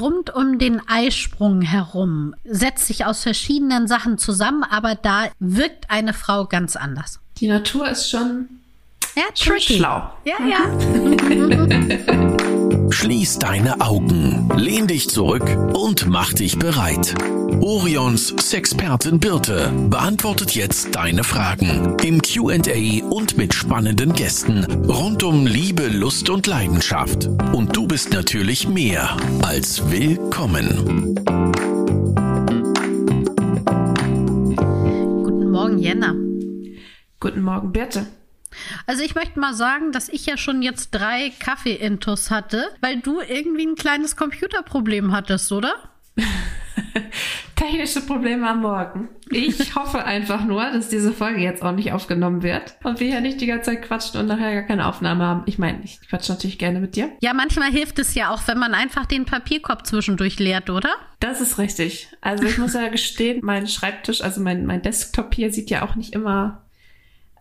rund um den Eisprung herum setzt sich aus verschiedenen Sachen zusammen, aber da wirkt eine Frau ganz anders. Die Natur ist schon, Ja, schon schlau. Ja, ja. Schließ deine Augen, lehn dich zurück und mach dich bereit. Orions Sexpertin Birte beantwortet jetzt deine Fragen im Q&A und mit spannenden Gästen rund um Liebe, Lust und Leidenschaft. Und du bist natürlich mehr als willkommen. Guten Morgen, Jenna. Guten Morgen, Birte. Also ich möchte mal sagen, dass ich ja schon jetzt drei Kaffee-Intus hatte, weil du irgendwie ein kleines Computerproblem hattest, oder? Technische Probleme am Morgen. Ich hoffe einfach nur, dass diese Folge jetzt auch nicht aufgenommen wird und wir hier nicht die ganze Zeit quatschen und nachher gar keine Aufnahme haben. Ich meine, ich quatsche natürlich gerne mit dir. Ja, manchmal hilft es ja auch, wenn man einfach den Papierkorb zwischendurch leert, oder? Das ist richtig. Also ich muss ja gestehen, mein Schreibtisch, also mein, mein Desktop hier sieht ja auch nicht immer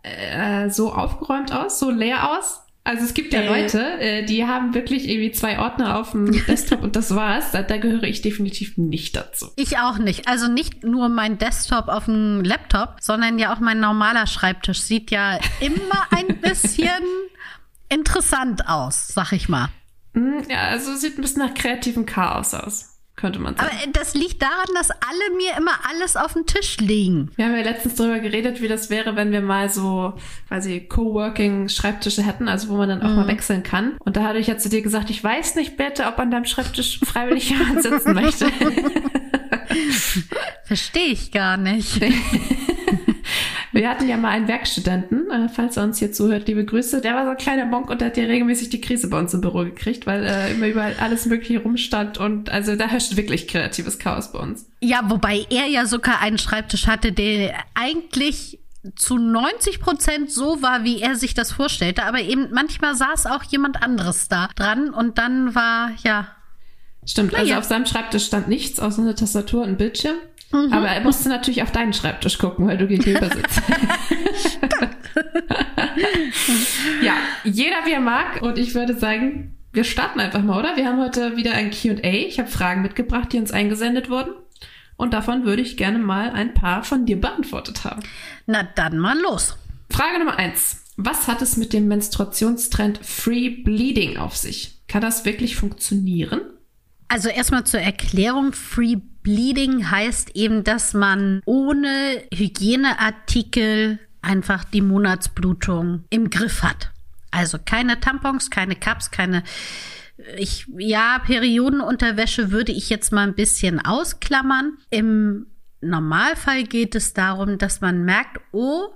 äh, so aufgeräumt aus, so leer aus. Also es gibt ja Äh. Leute, äh, die haben wirklich irgendwie zwei Ordner auf dem Desktop und das war's. Da, da gehöre ich definitiv nicht dazu. Ich auch nicht. Also nicht nur mein Desktop auf dem Laptop, sondern ja auch mein normaler Schreibtisch sieht ja immer ein bisschen interessant aus, sag ich mal. Hm, Ja, also sieht ein bisschen nach kreativem Chaos aus, könnte man sagen. Aber äh, das liegt daran, dass alle mir immer alles auf den Tisch legen. Wir haben ja letztens darüber geredet, wie das wäre, wenn wir mal so quasi Coworking-Schreibtische hätten, also wo man dann auch mal wechseln kann. Und da hatte ich ja zu dir gesagt, ich weiß nicht, bitte, ob an deinem Schreibtisch freiwillig jemand sitzen möchte. Verstehe ich gar nicht. Wir hatten ja mal einen Werkstudenten, äh, falls er uns hier zuhört, liebe Grüße. Der war so ein kleiner Monk und der hat ja regelmäßig die Krise bei uns im Büro gekriegt, weil äh, immer überall alles Mögliche rumstand und also da herrscht wirklich kreatives Chaos bei uns. Ja, wobei er ja sogar einen Schreibtisch hatte, der eigentlich zu 90 Prozent so war, wie er sich das vorstellte. Aber eben manchmal saß auch jemand anderes da dran und dann war, ja, Stimmt, Na also auf seinem Schreibtisch stand nichts außer eine Tastatur und ein Bildschirm. Aber er musste natürlich auf deinen Schreibtisch gucken, weil du gegenüber sitzt. ja, jeder wie er mag. Und ich würde sagen, wir starten einfach mal, oder? Wir haben heute wieder ein Q&A. Ich habe Fragen mitgebracht, die uns eingesendet wurden. Und davon würde ich gerne mal ein paar von dir beantwortet haben. na dann mal los. Frage Nummer eins. Was hat es mit dem Menstruationstrend Free Bleeding auf sich? Kann das wirklich funktionieren? Also erstmal zur Erklärung, Free Bleeding heißt eben, dass man ohne Hygieneartikel einfach die Monatsblutung im Griff hat. Also keine Tampons, keine Cups, keine ich ja, Periodenunterwäsche würde ich jetzt mal ein bisschen ausklammern. Im Normalfall geht es darum, dass man merkt, oh,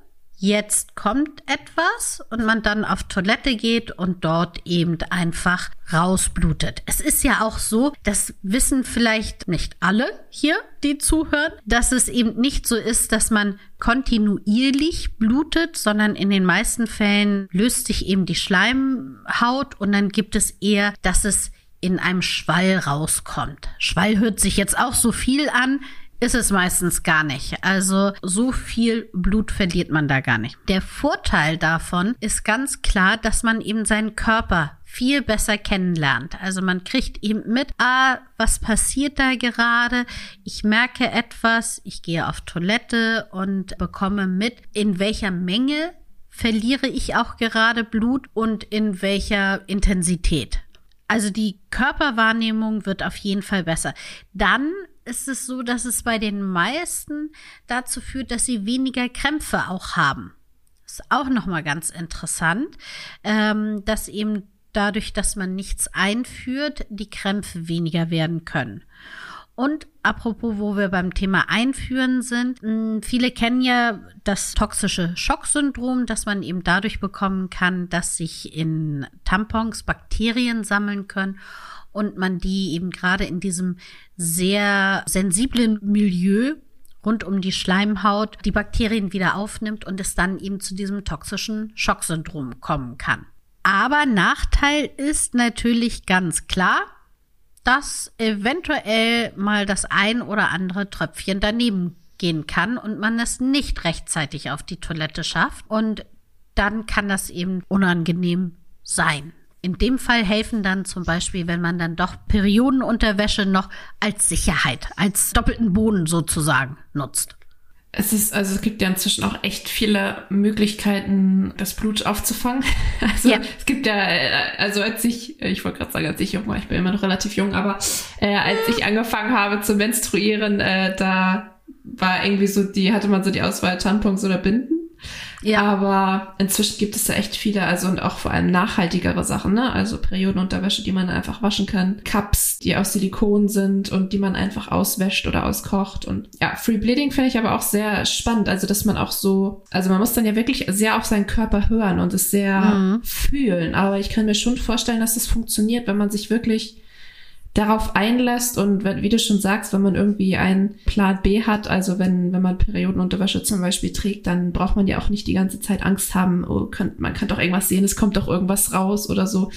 jetzt kommt etwas und man dann auf Toilette geht und dort eben einfach rausblutet. Es ist ja auch so, das wissen vielleicht nicht alle hier, die zuhören, dass es eben nicht so ist, dass man kontinuierlich blutet, sondern in den meisten Fällen löst sich eben die Schleimhaut und dann gibt es eher, dass es in einem Schwall rauskommt. Schwall hört sich jetzt auch so viel an, ist es meistens gar nicht. Also so viel Blut verliert man da gar nicht. Der Vorteil davon ist ganz klar, dass man eben seinen Körper viel besser kennenlernt. Also man kriegt eben mit, ah, was passiert da gerade? Ich merke etwas, ich gehe auf Toilette und bekomme mit, in welcher Menge verliere ich auch gerade Blut und in welcher Intensität. Also die Körperwahrnehmung wird auf jeden Fall besser. Dann ist es so, dass es bei den meisten dazu führt, dass sie weniger Krämpfe auch haben. Ist auch nochmal ganz interessant, ähm, dass eben dadurch, dass man nichts einführt, die Krämpfe weniger werden können. Und apropos, wo wir beim Thema Einführen sind, viele kennen ja das toxische Schocksyndrom, das man eben dadurch bekommen kann, dass sich in Tampons Bakterien sammeln können und man die eben gerade in diesem sehr sensiblen Milieu rund um die Schleimhaut die Bakterien wieder aufnimmt und es dann eben zu diesem toxischen Schocksyndrom kommen kann. Aber Nachteil ist natürlich ganz klar, dass eventuell mal das ein oder andere Tröpfchen daneben gehen kann und man es nicht rechtzeitig auf die Toilette schafft. Und dann kann das eben unangenehm sein. In dem Fall helfen dann zum Beispiel, wenn man dann doch Periodenunterwäsche noch als Sicherheit, als doppelten Boden sozusagen nutzt. Es ist, also es gibt ja inzwischen auch echt viele Möglichkeiten, das Blut aufzufangen. Also ja. es gibt ja, also als ich, ich wollte gerade sagen, als ich jung war, ich bin immer noch relativ jung, aber äh, als ich angefangen habe zu menstruieren, äh, da war irgendwie so, die hatte man so die Auswahl Tampons oder Binden. Ja. Aber inzwischen gibt es da echt viele, also und auch vor allem nachhaltigere Sachen, ne? Also Periodenunterwäsche, die man einfach waschen kann. Cups, die aus Silikon sind und die man einfach auswäscht oder auskocht. Und ja, Free Bleeding finde ich aber auch sehr spannend. Also, dass man auch so, also man muss dann ja wirklich sehr auf seinen Körper hören und es sehr mhm. fühlen. Aber ich kann mir schon vorstellen, dass es das funktioniert, wenn man sich wirklich darauf einlässt und wie du schon sagst, wenn man irgendwie einen Plan B hat, also wenn, wenn man Periodenunterwäsche zum Beispiel trägt, dann braucht man ja auch nicht die ganze Zeit Angst haben, oh, könnt, man kann doch irgendwas sehen, es kommt doch irgendwas raus oder so.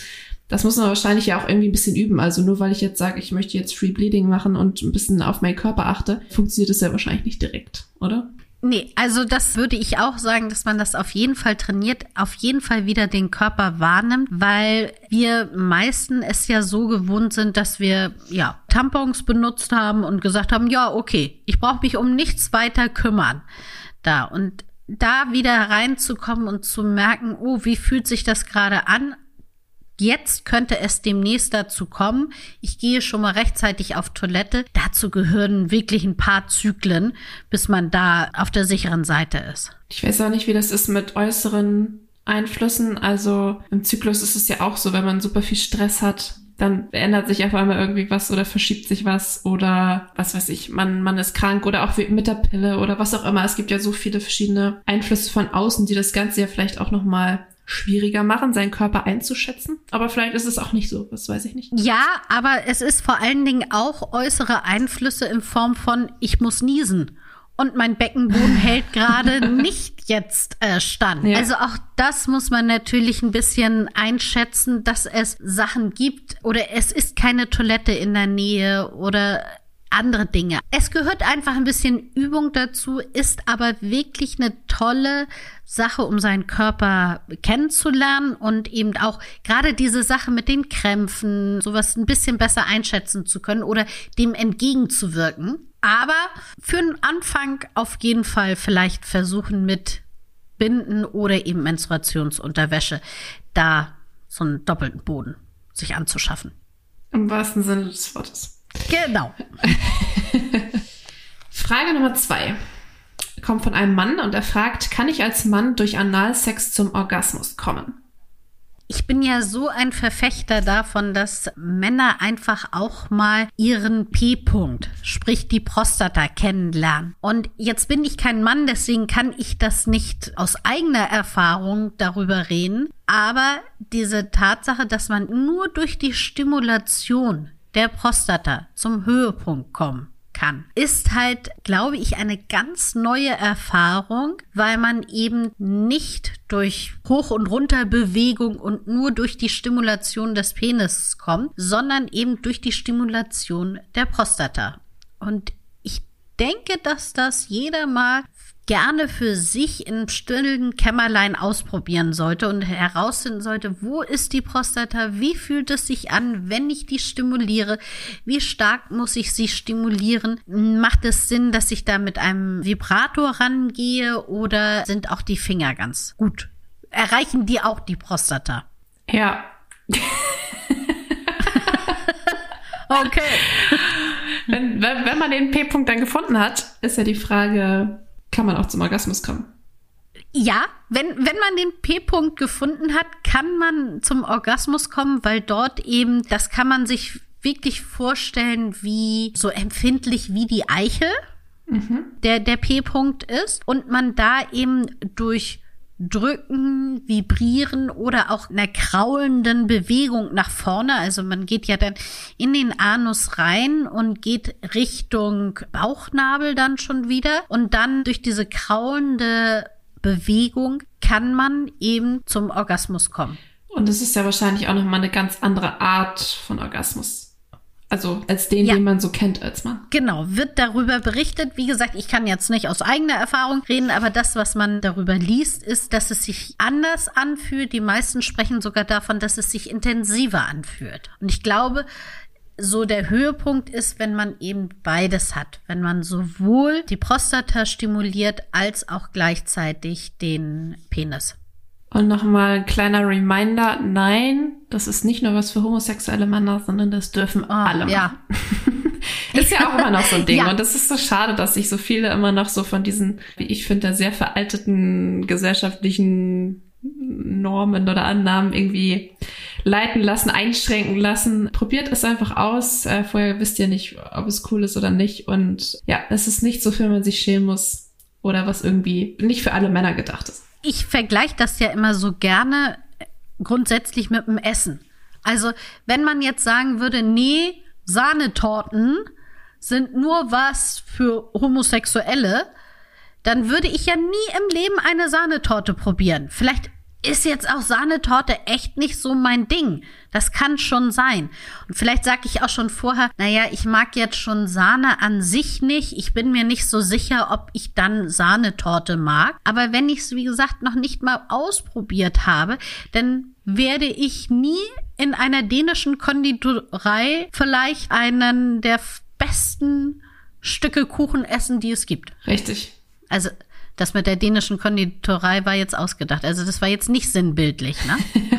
Das muss man wahrscheinlich ja auch irgendwie ein bisschen üben. Also nur weil ich jetzt sage, ich möchte jetzt Free Bleeding machen und ein bisschen auf meinen Körper achte, funktioniert das ja wahrscheinlich nicht direkt, oder? Nee, also das würde ich auch sagen, dass man das auf jeden Fall trainiert, auf jeden Fall wieder den Körper wahrnimmt, weil wir meisten es ja so gewohnt sind, dass wir ja Tampons benutzt haben und gesagt haben, ja, okay, ich brauche mich um nichts weiter kümmern. Da und da wieder reinzukommen und zu merken, oh, wie fühlt sich das gerade an? Jetzt könnte es demnächst dazu kommen. Ich gehe schon mal rechtzeitig auf Toilette. Dazu gehören wirklich ein paar Zyklen, bis man da auf der sicheren Seite ist. Ich weiß auch nicht, wie das ist mit äußeren Einflüssen. Also im Zyklus ist es ja auch so, wenn man super viel Stress hat, dann ändert sich auf einmal irgendwie was oder verschiebt sich was oder was weiß ich, man, man ist krank oder auch mit der Pille oder was auch immer. Es gibt ja so viele verschiedene Einflüsse von außen, die das Ganze ja vielleicht auch nochmal schwieriger machen, seinen Körper einzuschätzen. Aber vielleicht ist es auch nicht so, das weiß ich nicht. Ja, aber es ist vor allen Dingen auch äußere Einflüsse in Form von, ich muss niesen. Und mein Beckenboden hält gerade nicht jetzt äh, stand. Ja. Also auch das muss man natürlich ein bisschen einschätzen, dass es Sachen gibt oder es ist keine Toilette in der Nähe oder andere Dinge. Es gehört einfach ein bisschen Übung dazu, ist aber wirklich eine tolle Sache, um seinen Körper kennenzulernen und eben auch gerade diese Sache mit den Krämpfen, sowas ein bisschen besser einschätzen zu können oder dem entgegenzuwirken. Aber für den Anfang auf jeden Fall vielleicht versuchen mit Binden oder eben Menstruationsunterwäsche da so einen doppelten Boden sich anzuschaffen. Im wahrsten Sinne des Wortes. Genau. Frage Nummer zwei kommt von einem Mann und er fragt, kann ich als Mann durch Analsex zum Orgasmus kommen? Ich bin ja so ein Verfechter davon, dass Männer einfach auch mal ihren P-Punkt, sprich die Prostata, kennenlernen. Und jetzt bin ich kein Mann, deswegen kann ich das nicht aus eigener Erfahrung darüber reden. Aber diese Tatsache, dass man nur durch die Stimulation der Prostata zum Höhepunkt kommen kann, ist halt, glaube ich, eine ganz neue Erfahrung, weil man eben nicht durch Hoch- und Runterbewegung und nur durch die Stimulation des Penis kommt, sondern eben durch die Stimulation der Prostata. Und ich denke, dass das jeder mal gerne für sich im stillen Kämmerlein ausprobieren sollte und herausfinden sollte, wo ist die Prostata, wie fühlt es sich an, wenn ich die stimuliere, wie stark muss ich sie stimulieren, macht es Sinn, dass ich da mit einem Vibrator rangehe oder sind auch die Finger ganz gut? Erreichen die auch die Prostata? Ja. okay. Wenn, wenn, wenn man den P-Punkt dann gefunden hat, ist ja die Frage, kann man auch zum Orgasmus kommen. Ja, wenn, wenn man den P-Punkt gefunden hat, kann man zum Orgasmus kommen, weil dort eben, das kann man sich wirklich vorstellen, wie so empfindlich wie die Eichel mhm. der, der P-Punkt ist und man da eben durch drücken, vibrieren oder auch einer kraulenden Bewegung nach vorne. Also man geht ja dann in den Anus rein und geht Richtung Bauchnabel dann schon wieder. Und dann durch diese kraulende Bewegung kann man eben zum Orgasmus kommen. Und es ist ja wahrscheinlich auch nochmal eine ganz andere Art von Orgasmus. Also als den, Ja. den man so kennt als Mann. Genau, wird darüber berichtet. Wie gesagt, ich kann jetzt nicht aus eigener Erfahrung reden, aber das, was man darüber liest, ist, dass es sich anders anfühlt. Die meisten sprechen sogar davon, dass es sich intensiver anfühlt. Und ich glaube, so der Höhepunkt ist, wenn man eben beides hat. Wenn man sowohl die Prostata stimuliert als auch gleichzeitig den Penis. Und nochmal ein kleiner Reminder, nein, das ist nicht nur was für homosexuelle Männer, sondern das dürfen alle machen. ja. Ist ja auch immer noch so ein Ding. Ja. Und das ist so schade, dass sich so viele immer noch so von diesen, wie ich finde, sehr veralteten gesellschaftlichen Normen oder Annahmen irgendwie leiten lassen, einschränken lassen. Probiert es einfach aus. Äh, vorher wisst ihr nicht, ob es cool ist oder nicht. Und ja, es ist nicht so, für man sich schämen muss oder was irgendwie nicht für alle Männer gedacht ist. Ich vergleiche das ja immer so gerne grundsätzlich mit dem Essen. Also, wenn man jetzt sagen würde, nee, Sahnetorten sind nur was für Homosexuelle, dann würde ich ja nie im Leben eine Sahnetorte probieren. Vielleicht ist jetzt auch Sahnetorte echt nicht so mein Ding. Das kann schon sein. Und vielleicht sage ich auch schon vorher, naja, ich mag jetzt schon Sahne an sich nicht. Ich bin mir nicht so sicher, ob ich dann Sahnetorte mag. Aber wenn ich es, wie gesagt, noch nicht mal ausprobiert habe, dann werde ich nie in einer dänischen Konditorei vielleicht einen der besten Stücke Kuchen essen, die es gibt. Richtig. Also das mit der dänischen Konditorei war jetzt ausgedacht. Also das war jetzt nicht sinnbildlich, ne?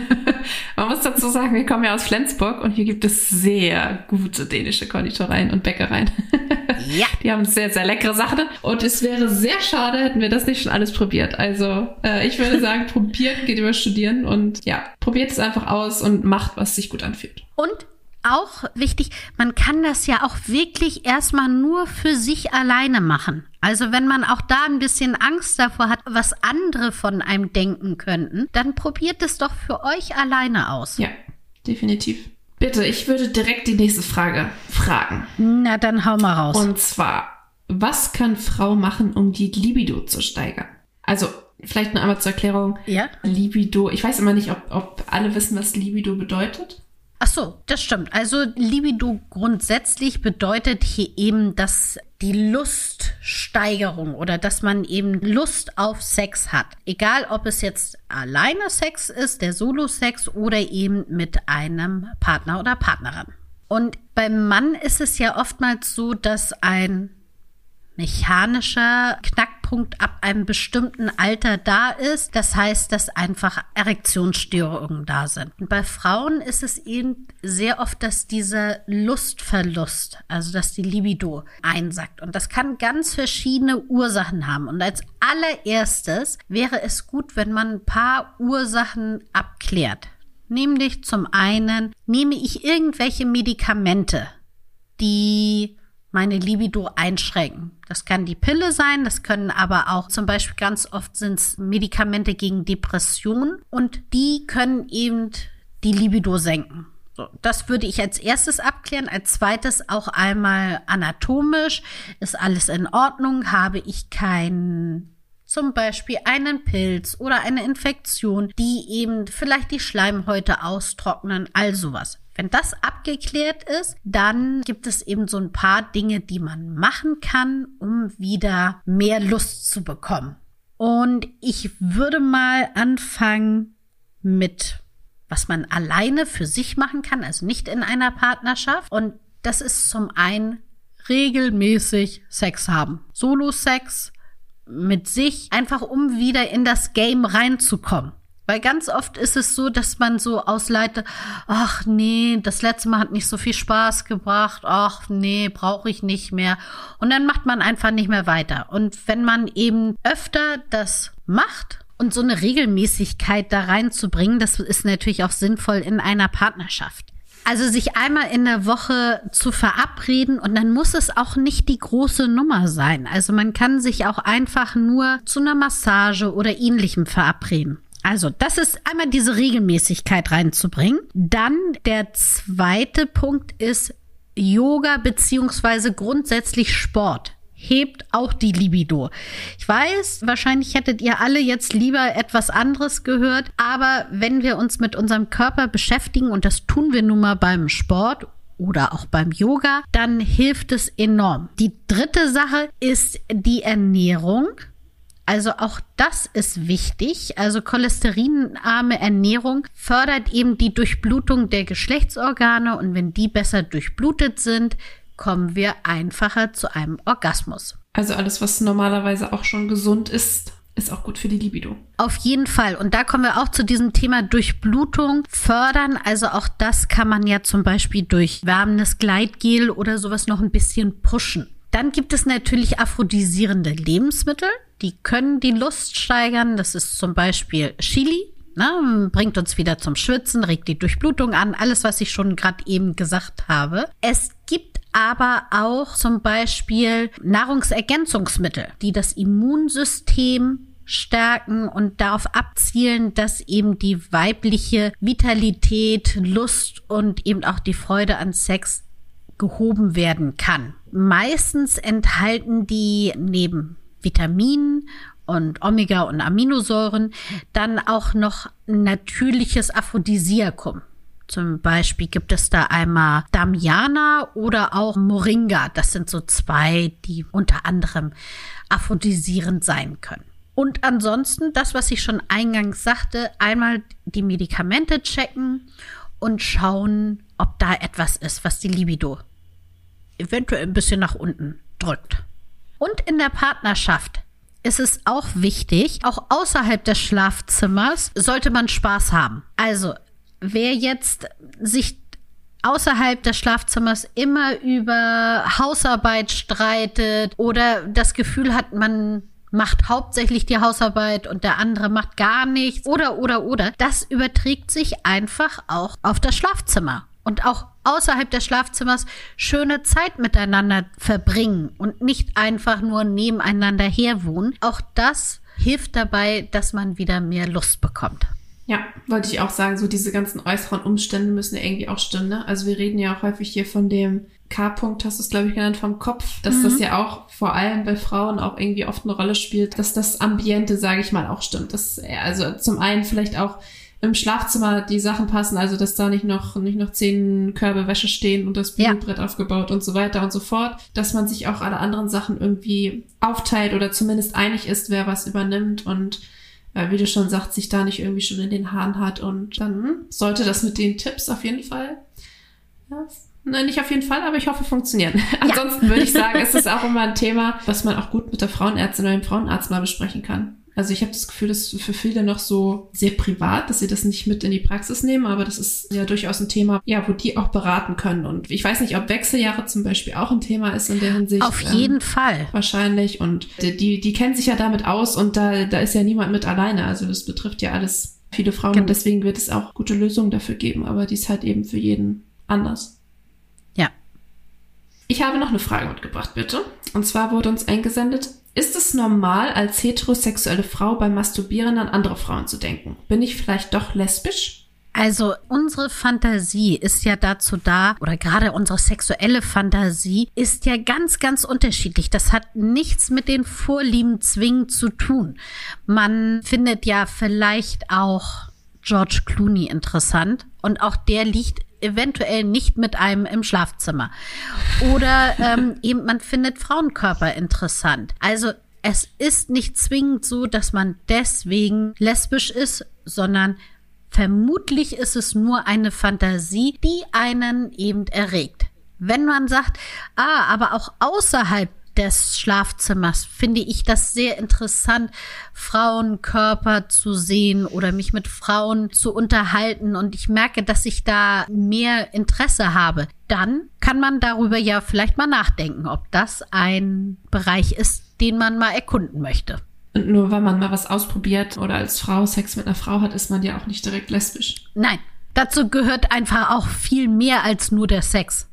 Man muss dazu sagen, wir kommen ja aus Flensburg und hier gibt es sehr gute dänische Konditoreien und Bäckereien. Ja. Die haben sehr, sehr leckere Sachen. Und es wäre sehr schade, hätten wir das nicht schon alles probiert. Also äh, ich würde sagen, probiert, geht über studieren und ja, probiert es einfach aus und macht, was sich gut anfühlt. Und auch wichtig, man kann das ja auch wirklich erstmal nur für sich alleine machen. Also wenn man auch da ein bisschen Angst davor hat, was andere von einem denken könnten, dann probiert es doch für euch alleine aus. Ja, definitiv. Bitte, ich würde direkt die nächste Frage fragen. Na, dann hau mal raus. Und zwar, was kann Frau machen, um die Libido zu steigern? Also, vielleicht nur einmal zur Erklärung. ja? Libido, ich weiß immer nicht, ob, ob alle wissen, was Libido bedeutet. Ach so, das stimmt. Also Libido grundsätzlich bedeutet hier eben, dass die Luststeigerung oder dass man eben Lust auf Sex hat. Egal, ob es jetzt alleine Sex ist, der Solo-Sex oder eben mit einem Partner oder Partnerin. Und beim Mann ist es ja oftmals so, dass ein mechanischer Knackpunkt ab einem bestimmten Alter da ist. Das heißt, dass einfach Erektionsstörungen da sind. Und bei Frauen ist es eben sehr oft, dass dieser Lustverlust, also dass die Libido einsackt. Und das kann ganz verschiedene Ursachen haben. Und als allererstes wäre es gut, wenn man ein paar Ursachen abklärt. Nämlich zum einen, nehme ich irgendwelche Medikamente, die meine Libido einschränken. Das kann die Pille sein, das können aber auch zum Beispiel ganz oft sind es Medikamente gegen Depressionen und die können eben die Libido senken. So, das würde ich als erstes abklären. Als zweites auch einmal anatomisch. Ist alles in Ordnung? Habe ich kein zum Beispiel einen Pilz oder eine Infektion, die eben vielleicht die Schleimhäute austrocknen, all sowas. Wenn das abgeklärt ist, dann gibt es eben so ein paar Dinge, die man machen kann, um wieder mehr Lust zu bekommen. Und ich würde mal anfangen mit, was man alleine für sich machen kann, also nicht in einer Partnerschaft. Und das ist zum einen regelmäßig Sex haben. Solo-Sex mit sich, einfach um wieder in das Game reinzukommen. Weil ganz oft ist es so, dass man so ausleitet, ach nee, das letzte Mal hat nicht so viel Spaß gebracht, ach nee, brauche ich nicht mehr. Und dann macht man einfach nicht mehr weiter. Und wenn man eben öfter das macht und so eine Regelmäßigkeit da reinzubringen, das ist natürlich auch sinnvoll in einer Partnerschaft. Also sich einmal in der Woche zu verabreden und dann muss es auch nicht die große Nummer sein. Also man kann sich auch einfach nur zu einer Massage oder ähnlichem verabreden. Also, das ist einmal diese Regelmäßigkeit reinzubringen. Dann der zweite Punkt ist Yoga beziehungsweise grundsätzlich Sport. Hebt auch die Libido. Ich weiß, wahrscheinlich hättet ihr alle jetzt lieber etwas anderes gehört, aber wenn wir uns mit unserem Körper beschäftigen, und das tun wir nun mal beim Sport oder auch beim Yoga, dann hilft es enorm. Die dritte Sache ist die Ernährung. Also auch das ist wichtig. Also cholesterinarme Ernährung fördert eben die Durchblutung der Geschlechtsorgane und wenn die besser durchblutet sind, kommen wir einfacher zu einem Orgasmus. Also alles, was normalerweise auch schon gesund ist, ist auch gut für die Libido. Auf jeden Fall. Und da kommen wir auch zu diesem Thema Durchblutung fördern. Also auch das kann man ja zum Beispiel durch wärmendes Gleitgel oder sowas noch ein bisschen pushen. Dann gibt es natürlich aphrodisierende Lebensmittel. Die können die Lust steigern. Das ist zum Beispiel Chili. Ne, bringt uns wieder zum Schwitzen, regt die Durchblutung an, alles, was ich schon gerade eben gesagt habe. Es gibt aber auch zum Beispiel Nahrungsergänzungsmittel, die das Immunsystem stärken und darauf abzielen, dass eben die weibliche Vitalität, Lust und eben auch die Freude an Sex gehoben werden kann. Meistens enthalten die neben Vitaminen und Omega- und Aminosäuren dann auch noch natürliches Aphrodisiakum. Zum Beispiel gibt es da einmal Damiana oder auch Moringa. Das sind so zwei, die unter anderem aphrodisierend sein können. Und ansonsten, das, was ich schon eingangs sagte, einmal die Medikamente checken und schauen, ob da etwas ist, was die Libido eventuell ein bisschen nach unten drückt. Und in der Partnerschaft ist es auch wichtig, auch außerhalb des Schlafzimmers sollte man Spaß haben. Also, wer jetzt sich außerhalb des Schlafzimmers immer über Hausarbeit streitet oder das Gefühl hat, man macht hauptsächlich die Hausarbeit und der andere macht gar nichts oder oder oder, das überträgt sich einfach auch auf das Schlafzimmer und auch außerhalb des Schlafzimmers schöne Zeit miteinander verbringen und nicht einfach nur nebeneinander herwohnen. Auch das hilft dabei, dass man wieder mehr Lust bekommt. Ja, wollte ich auch sagen, so diese ganzen äußeren Umstände müssen ja irgendwie auch stimmen. Ne? Also wir reden ja auch häufig hier von dem K-Punkt, hast du es glaube ich genannt, vom Kopf, dass mhm. das ja auch vor allem bei Frauen auch irgendwie oft eine Rolle spielt, dass das Ambiente, sage ich mal, auch stimmt. Dass also zum einen vielleicht auch im Schlafzimmer die Sachen passen, also dass da nicht noch nicht noch zehn Körbe Wäsche stehen und das Bügelbrett ja. aufgebaut und so weiter und so fort, dass man sich auch alle anderen Sachen irgendwie aufteilt oder zumindest einig ist, wer was übernimmt und äh, wie du schon sagst, sich da nicht irgendwie schon in den Haaren hat und dann sollte das mit den Tipps auf jeden Fall ja, Nein, nicht auf jeden Fall, aber ich hoffe, funktionieren. Ja. Ansonsten würde ich sagen, es ist auch immer ein Thema, was man auch gut mit der Frauenärztin oder dem Frauenarzt mal besprechen kann. Also ich habe das Gefühl, das ist für viele noch so sehr privat, dass sie das nicht mit in die Praxis nehmen, aber das ist ja durchaus ein Thema, ja, wo die auch beraten können. Und ich weiß nicht, ob Wechseljahre zum Beispiel auch ein Thema ist in der Hinsicht. Auf jeden ähm, Fall. Wahrscheinlich. Und die, die kennen sich ja damit aus und da, da ist ja niemand mit alleine. Also das betrifft ja alles viele Frauen genau. und deswegen wird es auch gute Lösungen dafür geben, aber die ist halt eben für jeden anders. Ja. Ich habe noch eine Frage mitgebracht, bitte. Und zwar wurde uns eingesendet, ist es normal, als heterosexuelle Frau beim Masturbieren an andere Frauen zu denken? Bin ich vielleicht doch lesbisch? Also unsere Fantasie ist ja dazu da, oder gerade unsere sexuelle Fantasie ist ja ganz, ganz unterschiedlich. Das hat nichts mit den Vorlieben zwingend zu tun. Man findet ja vielleicht auch George Clooney interessant und auch der liegt eventuell nicht mit einem im Schlafzimmer. Oder ähm, eben man findet Frauenkörper interessant. Also es ist nicht zwingend so, dass man deswegen lesbisch ist, sondern vermutlich ist es nur eine Fantasie, die einen eben erregt. Wenn man sagt, ah, aber auch außerhalb des Schlafzimmers finde ich das sehr interessant, Frauenkörper zu sehen oder mich mit Frauen zu unterhalten und ich merke, dass ich da mehr Interesse habe. Dann kann man darüber ja vielleicht mal nachdenken, ob das ein Bereich ist, den man mal erkunden möchte. Und nur weil man mal was ausprobiert oder als Frau Sex mit einer Frau hat, ist man ja auch nicht direkt lesbisch. Nein, dazu gehört einfach auch viel mehr als nur der Sex.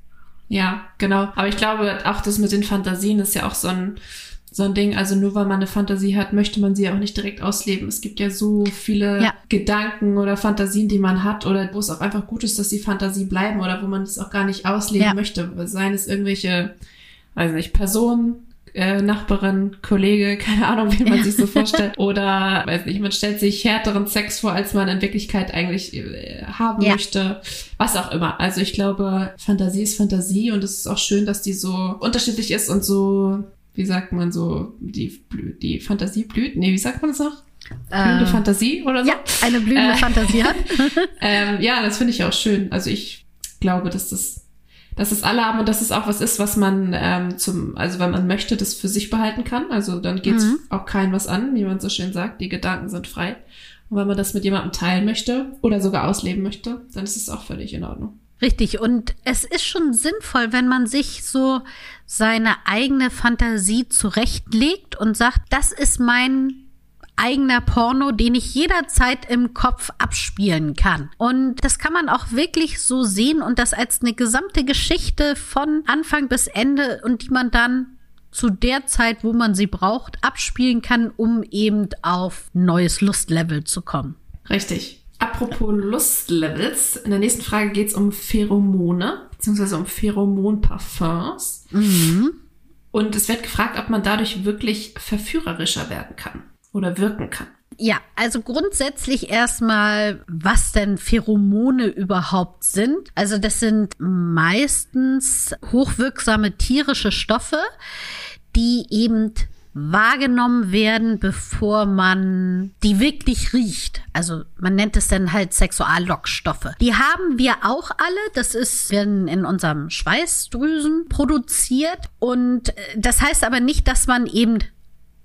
Ja, genau. Aber ich glaube, auch das mit den Fantasien ist ja auch so ein, so ein Ding. Also nur weil man eine Fantasie hat, möchte man sie auch nicht direkt ausleben. Es gibt ja so viele ja. Gedanken oder Fantasien, die man hat oder wo es auch einfach gut ist, dass die Fantasie bleiben oder wo man es auch gar nicht ausleben ja. möchte. Seien es irgendwelche, weiß nicht, Personen, äh, Nachbarin, Kollege, keine Ahnung, wie man ja. sich so vorstellt. Oder, weiß nicht, man stellt sich härteren Sex vor, als man in Wirklichkeit eigentlich äh, haben ja. möchte. Was auch immer. Also ich glaube, Fantasie ist Fantasie und es ist auch schön, dass die so unterschiedlich ist und so, wie sagt man so, die, die Fantasie blüht. Nee, wie sagt man das noch? Blühende äh, Fantasie oder so? Ja, eine blühende äh, Fantasie hat. ähm, ja, das finde ich auch schön. Also ich glaube, dass das dass es alle haben und dass es auch was ist, was man ähm, zum, also wenn man möchte, das für sich behalten kann. Also dann geht's mhm. auch kein was an, wie man so schön sagt. Die Gedanken sind frei. Und wenn man das mit jemandem teilen möchte oder sogar ausleben möchte, dann ist es auch völlig in Ordnung. Richtig. Und es ist schon sinnvoll, wenn man sich so seine eigene Fantasie zurechtlegt und sagt, das ist mein eigener Porno, den ich jederzeit im Kopf abspielen kann. Und das kann man auch wirklich so sehen und das als eine gesamte Geschichte von Anfang bis Ende und die man dann zu der Zeit, wo man sie braucht, abspielen kann, um eben auf neues Lustlevel zu kommen. Richtig. Apropos Lustlevels, in der nächsten Frage geht es um Pheromone, beziehungsweise um Pheromonparfums. Mhm. Und es wird gefragt, ob man dadurch wirklich verführerischer werden kann oder wirken kann. Ja, also grundsätzlich erstmal, was denn Pheromone überhaupt sind. Also das sind meistens hochwirksame tierische Stoffe, die eben wahrgenommen werden, bevor man die wirklich riecht. Also man nennt es dann halt Sexuallockstoffe. Die haben wir auch alle. Das ist werden in unserem Schweißdrüsen produziert. Und äh, das heißt aber nicht, dass man eben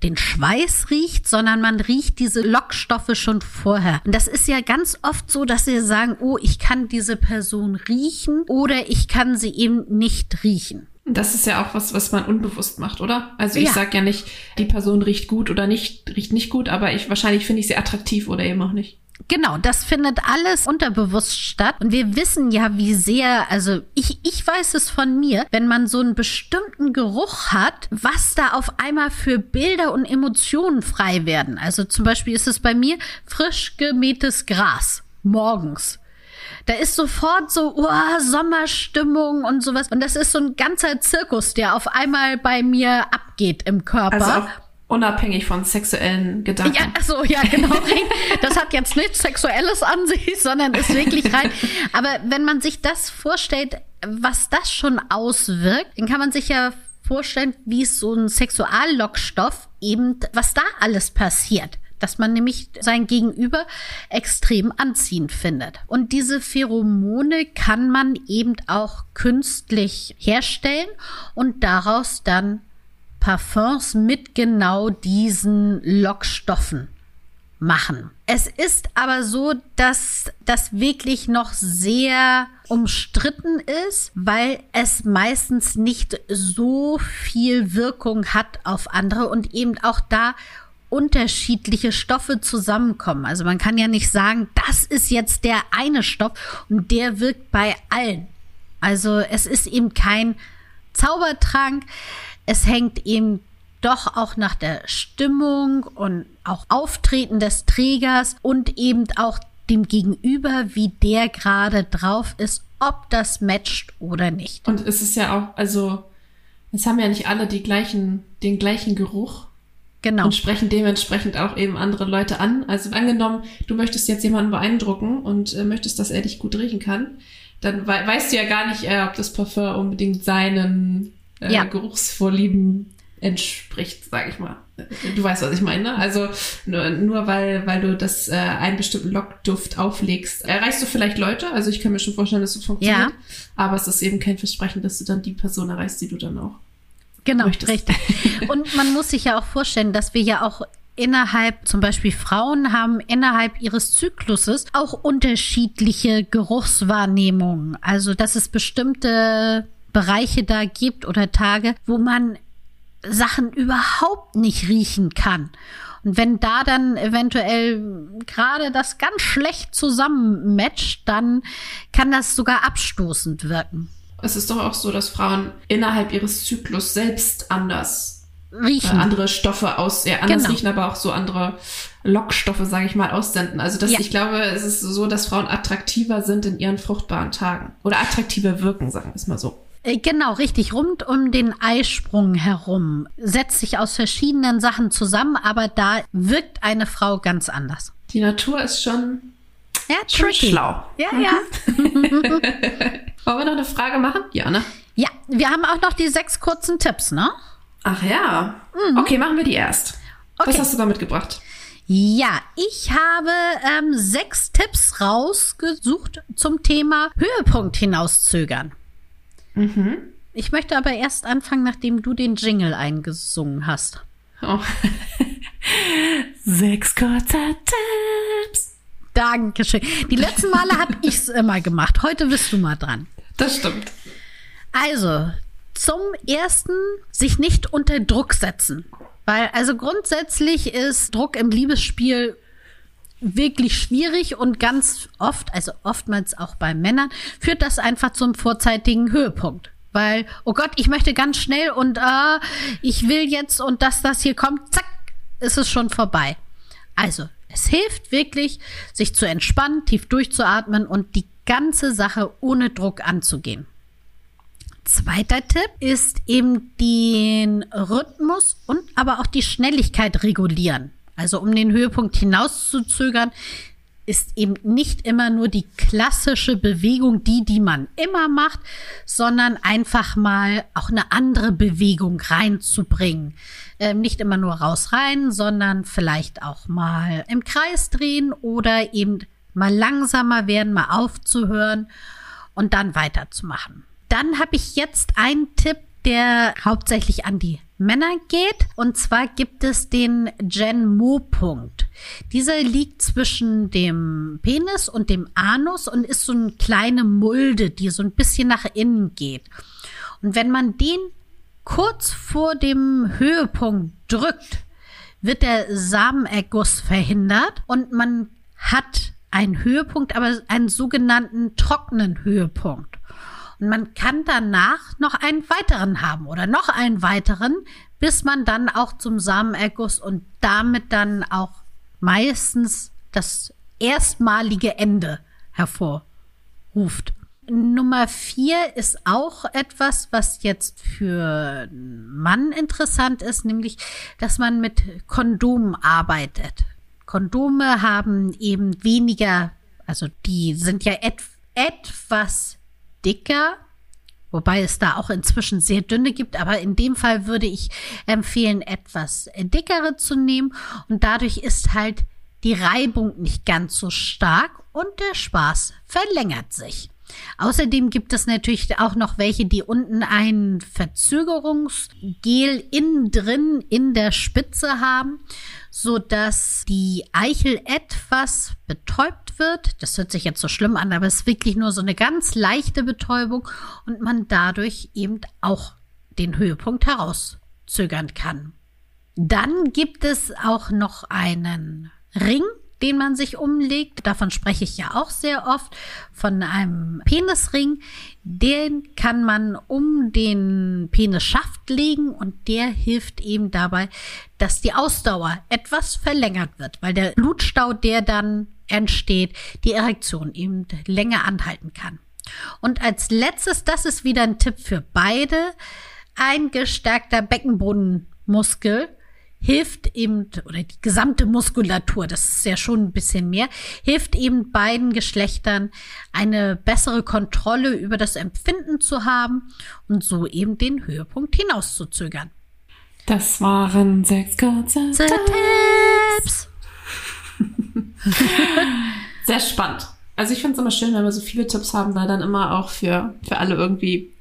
den Schweiß riecht, sondern man riecht diese Lockstoffe schon vorher. Und das ist ja ganz oft so, dass sie sagen, oh, ich kann diese Person riechen oder ich kann sie eben nicht riechen. Das ist ja auch was, was man unbewusst macht, oder? Also ich ja. sag ja nicht, die Person riecht gut oder nicht, riecht nicht gut, aber ich wahrscheinlich finde ich sie attraktiv oder eben auch nicht. Genau, das findet alles unterbewusst statt. Und wir wissen ja, wie sehr, also ich, ich weiß es von mir, wenn man so einen bestimmten Geruch hat, was da auf einmal für Bilder und Emotionen frei werden. Also zum Beispiel ist es bei mir frisch gemähtes Gras morgens. Da ist sofort so oh, Sommerstimmung und sowas. Und das ist so ein ganzer Zirkus, der auf einmal bei mir abgeht im Körper. Also unabhängig von sexuellen Gedanken. Ja, so, ja, genau. Das hat jetzt nichts Sexuelles an sich, sondern ist wirklich rein. Aber wenn man sich das vorstellt, was das schon auswirkt, dann kann man sich ja vorstellen, wie es so ein Sexuallockstoff eben, was da alles passiert dass man nämlich sein Gegenüber extrem anziehend findet. Und diese Pheromone kann man eben auch künstlich herstellen und daraus dann Parfums mit genau diesen Lockstoffen machen. Es ist aber so, dass das wirklich noch sehr umstritten ist, weil es meistens nicht so viel Wirkung hat auf andere und eben auch da unterschiedliche Stoffe zusammenkommen. Also man kann ja nicht sagen, das ist jetzt der eine Stoff und der wirkt bei allen. Also es ist eben kein Zaubertrank. Es hängt eben doch auch nach der Stimmung und auch Auftreten des Trägers und eben auch dem Gegenüber, wie der gerade drauf ist, ob das matcht oder nicht. Und es ist ja auch, also es haben ja nicht alle die gleichen, den gleichen Geruch. Genau. Und sprechen dementsprechend auch eben andere Leute an. Also angenommen, du möchtest jetzt jemanden beeindrucken und äh, möchtest, dass er dich gut riechen kann, dann we weißt du ja gar nicht, äh, ob das Parfum unbedingt seinen äh, ja. Geruchsvorlieben entspricht, sag ich mal. Du weißt, was ich meine. Also nur, nur weil, weil du das äh, einen bestimmten Lockduft auflegst, erreichst du vielleicht Leute. Also ich kann mir schon vorstellen, dass es funktioniert. Ja. Aber es ist eben kein Versprechen, dass du dann die Person erreichst, die du dann auch Genau, möchtest. richtig. Und man muss sich ja auch vorstellen, dass wir ja auch innerhalb, zum Beispiel Frauen haben innerhalb ihres Zykluses auch unterschiedliche Geruchswahrnehmungen. Also, dass es bestimmte Bereiche da gibt oder Tage, wo man Sachen überhaupt nicht riechen kann. Und wenn da dann eventuell gerade das ganz schlecht zusammenmatcht, dann kann das sogar abstoßend wirken. Es ist doch auch so, dass Frauen innerhalb ihres Zyklus selbst anders riechen. Äh, andere Stoffe aus, ja, anders genau. riechen, aber auch so andere Lockstoffe, sage ich mal, aussenden. Also das, ja. ich glaube, es ist so, dass Frauen attraktiver sind in ihren fruchtbaren Tagen. Oder attraktiver wirken, sagen wir es mal so. Äh, Genau, richtig, rund um den Eisprung herum. Setzt sich aus verschiedenen Sachen zusammen, aber da wirkt eine Frau ganz anders. Die Natur ist schon, Ja, schon tricky. schlau. Ja, ja. Wollen wir noch eine Frage machen? Ja, ne? Ja, wir haben auch noch die sechs kurzen Tipps, ne? Ach ja. Okay, machen wir die erst. Was Okay. hast du da mitgebracht? Ja, ich habe ähm, sechs Tipps rausgesucht zum Thema Höhepunkt hinauszögern. Ich möchte aber erst anfangen, nachdem du den Jingle eingesungen hast. Oh. Sechs kurze Tipps. Dankeschön. Die letzten Male habe ich es immer gemacht. Heute bist du mal dran. Das stimmt. Also, zum ersten, sich nicht unter Druck setzen. Weil, also grundsätzlich ist Druck im Liebesspiel wirklich schwierig und ganz oft, also oftmals auch bei Männern, führt das einfach zum vorzeitigen Höhepunkt. Weil, oh Gott, ich möchte ganz schnell und ah, ich will jetzt und dass das hier kommt, zack, ist es schon vorbei. Also, es hilft wirklich, sich zu entspannen, tief durchzuatmen und die ganze Sache ohne Druck anzugehen. Zweiter Tipp ist eben den Rhythmus und aber auch die Schnelligkeit regulieren. Also um den Höhepunkt hinauszuzögern, ist eben nicht immer nur die klassische Bewegung, die, die man immer macht, sondern einfach mal auch eine andere Bewegung reinzubringen. Ähm, nicht immer nur raus rein, sondern vielleicht auch mal im Kreis drehen oder eben mal langsamer werden, mal aufzuhören und dann weiterzumachen. Dann habe ich jetzt einen Tipp, der hauptsächlich an die Männer geht. Und zwar gibt es den Gen-Mo-Punkt. Dieser liegt zwischen dem Penis und dem Anus und ist so eine kleine Mulde, die so ein bisschen nach innen geht. Und wenn man den kurz vor dem Höhepunkt drückt, wird der Samenerguss verhindert und man hat einen Höhepunkt, aber einen sogenannten trockenen Höhepunkt. Und man kann danach noch einen weiteren haben oder noch einen weiteren, bis man dann auch zum Samenerguss und damit dann auch meistens das erstmalige Ende hervorruft. Nummer vier ist auch etwas, was jetzt für Mann interessant ist, nämlich, dass man mit Kondomen arbeitet. Kondome haben eben weniger, also die sind ja et etwas dicker, wobei es da auch inzwischen sehr dünne gibt, aber in dem Fall würde ich empfehlen, etwas dickere zu nehmen und dadurch ist halt die Reibung nicht ganz so stark und der Spaß verlängert sich. Außerdem gibt es natürlich auch noch welche, die unten ein Verzögerungsgel innen drin in der Spitze haben, so dass die Eichel etwas betäubt wird. Das hört sich jetzt so schlimm an, aber es ist wirklich nur so eine ganz leichte Betäubung und man dadurch eben auch den Höhepunkt herauszögern kann. Dann gibt es auch noch einen Ring, den man sich umlegt. Davon spreche ich ja auch sehr oft. Von einem Penisring. Den kann man um den Penisschaft legen und der hilft eben dabei, dass die Ausdauer etwas verlängert wird, weil der Blutstau, der dann entsteht, die Erektion eben länger anhalten kann. Und als letztes, das ist wieder ein Tipp für beide, ein gestärkter Beckenbodenmuskel hilft eben, oder die gesamte Muskulatur, das ist ja schon ein bisschen mehr, hilft eben beiden Geschlechtern eine bessere Kontrolle über das Empfinden zu haben und so eben den Höhepunkt hinauszuzögern. Das waren sechs kurze The Tipps. Sehr spannend. Also ich finde es immer schön, wenn wir so viele Tipps haben, weil dann immer auch für, für alle irgendwie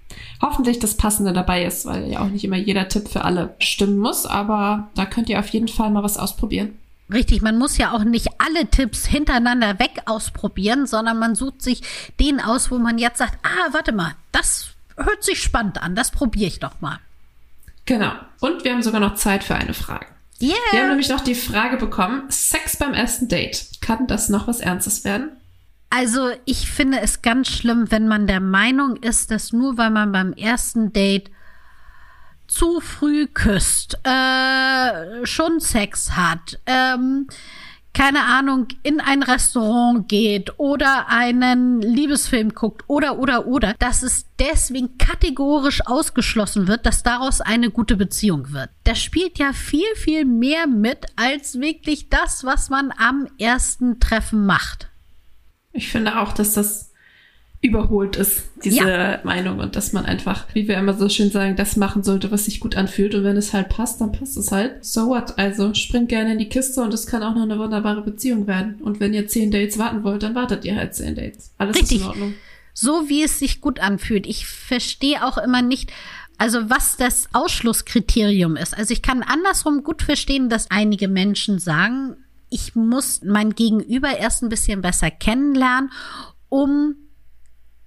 hoffentlich das Passende dabei ist, weil ja auch nicht immer jeder Tipp für alle stimmen muss, aber da könnt ihr auf jeden Fall mal was ausprobieren. Richtig, man muss ja auch nicht alle Tipps hintereinander weg ausprobieren, sondern man sucht sich den aus, wo man jetzt sagt, ah, warte mal, das hört sich spannend an, das probiere ich doch mal. Genau. Und wir haben sogar noch Zeit für eine Frage. Wir haben Yeah! nämlich noch die Frage bekommen, Sex beim ersten Date. Kann das noch was Ernstes werden? Also ich finde es ganz schlimm, wenn man der Meinung ist, dass nur weil man beim ersten Date zu früh küsst, äh, schon Sex hat, ähm, keine Ahnung, in ein Restaurant geht oder einen Liebesfilm guckt oder, oder, oder, dass es deswegen kategorisch ausgeschlossen wird, dass daraus eine gute Beziehung wird. Das spielt ja viel, viel mehr mit als wirklich das, was man am ersten Treffen macht. Ich finde auch, dass das überholt ist, diese ja. Meinung und dass man einfach, wie wir immer so schön sagen, das machen sollte, was sich gut anfühlt und wenn es halt passt, dann passt es halt. So what? Also springt gerne in die Kiste und es kann auch noch eine wunderbare Beziehung werden. Und wenn ihr zehn Dates warten wollt, dann wartet ihr halt zehn Dates. Alles Richtig. ist in Ordnung. So wie es sich gut anfühlt. Ich verstehe auch immer nicht, also was das Ausschlusskriterium ist. Also ich kann andersrum gut verstehen, dass einige Menschen sagen, ich muss mein Gegenüber erst ein bisschen besser kennenlernen, um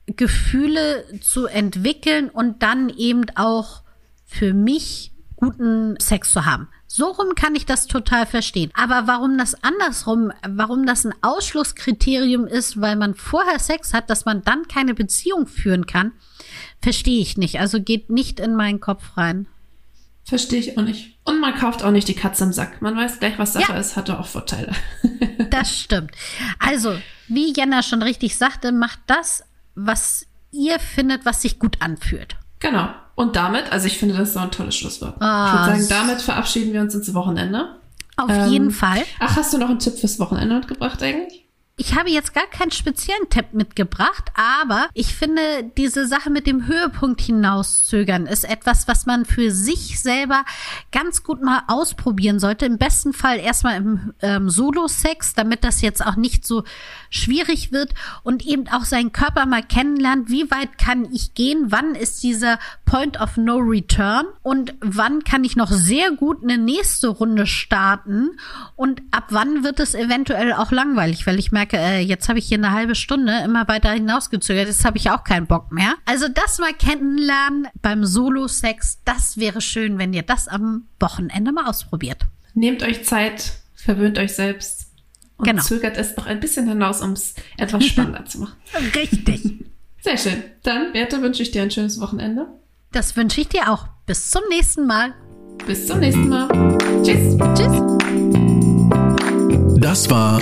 Gefühle zu entwickeln und dann eben auch für mich guten Sex zu haben. So rum kann ich das total verstehen. Aber warum das andersrum, warum das ein Ausschlusskriterium ist, weil man vorher Sex hat, dass man dann keine Beziehung führen kann, verstehe ich nicht. Also geht nicht in meinen Kopf rein. Verstehe ich auch nicht. Und man kauft auch nicht die Katze im Sack. Man weiß gleich, was Sache ja. ist, hatte auch Vorteile. das stimmt. Also, wie Jenna schon richtig sagte, macht das, was ihr findet, was sich gut anfühlt. Genau. Und damit, also ich finde, das ist so ein tolles Schlusswort. Ah, ich würde sagen, damit verabschieden wir uns ins Wochenende. Auf ähm, jeden Fall. Ach, hast du noch einen Tipp fürs Wochenende mitgebracht eigentlich? Ich habe jetzt gar keinen speziellen Tipp mitgebracht, aber ich finde, diese Sache mit dem Höhepunkt hinauszögern ist etwas, was man für sich selber ganz gut mal ausprobieren sollte. Im besten Fall erstmal im ähm, Solo-Sex, damit das jetzt auch nicht so schwierig wird und eben auch seinen Körper mal kennenlernt. Wie weit kann ich gehen? Wann ist dieser Point of No Return? Und wann kann ich noch sehr gut eine nächste Runde starten? Und ab wann wird es eventuell auch langweilig, weil ich merke, merke, äh, jetzt habe ich hier eine halbe Stunde immer weiter hinausgezögert, jetzt habe ich auch keinen Bock mehr. Also das mal kennenlernen beim Solo-Sex, das wäre schön, wenn ihr das am Wochenende mal ausprobiert. Nehmt euch Zeit, verwöhnt euch selbst und genau. zögert es noch ein bisschen hinaus, um es etwas spannender zu machen. Richtig. Sehr schön. Dann, Bertha, wünsche ich dir ein schönes Wochenende. Das wünsche ich dir auch. Bis zum nächsten Mal. Bis zum nächsten Mal. Tschüss. Tschüss. Das war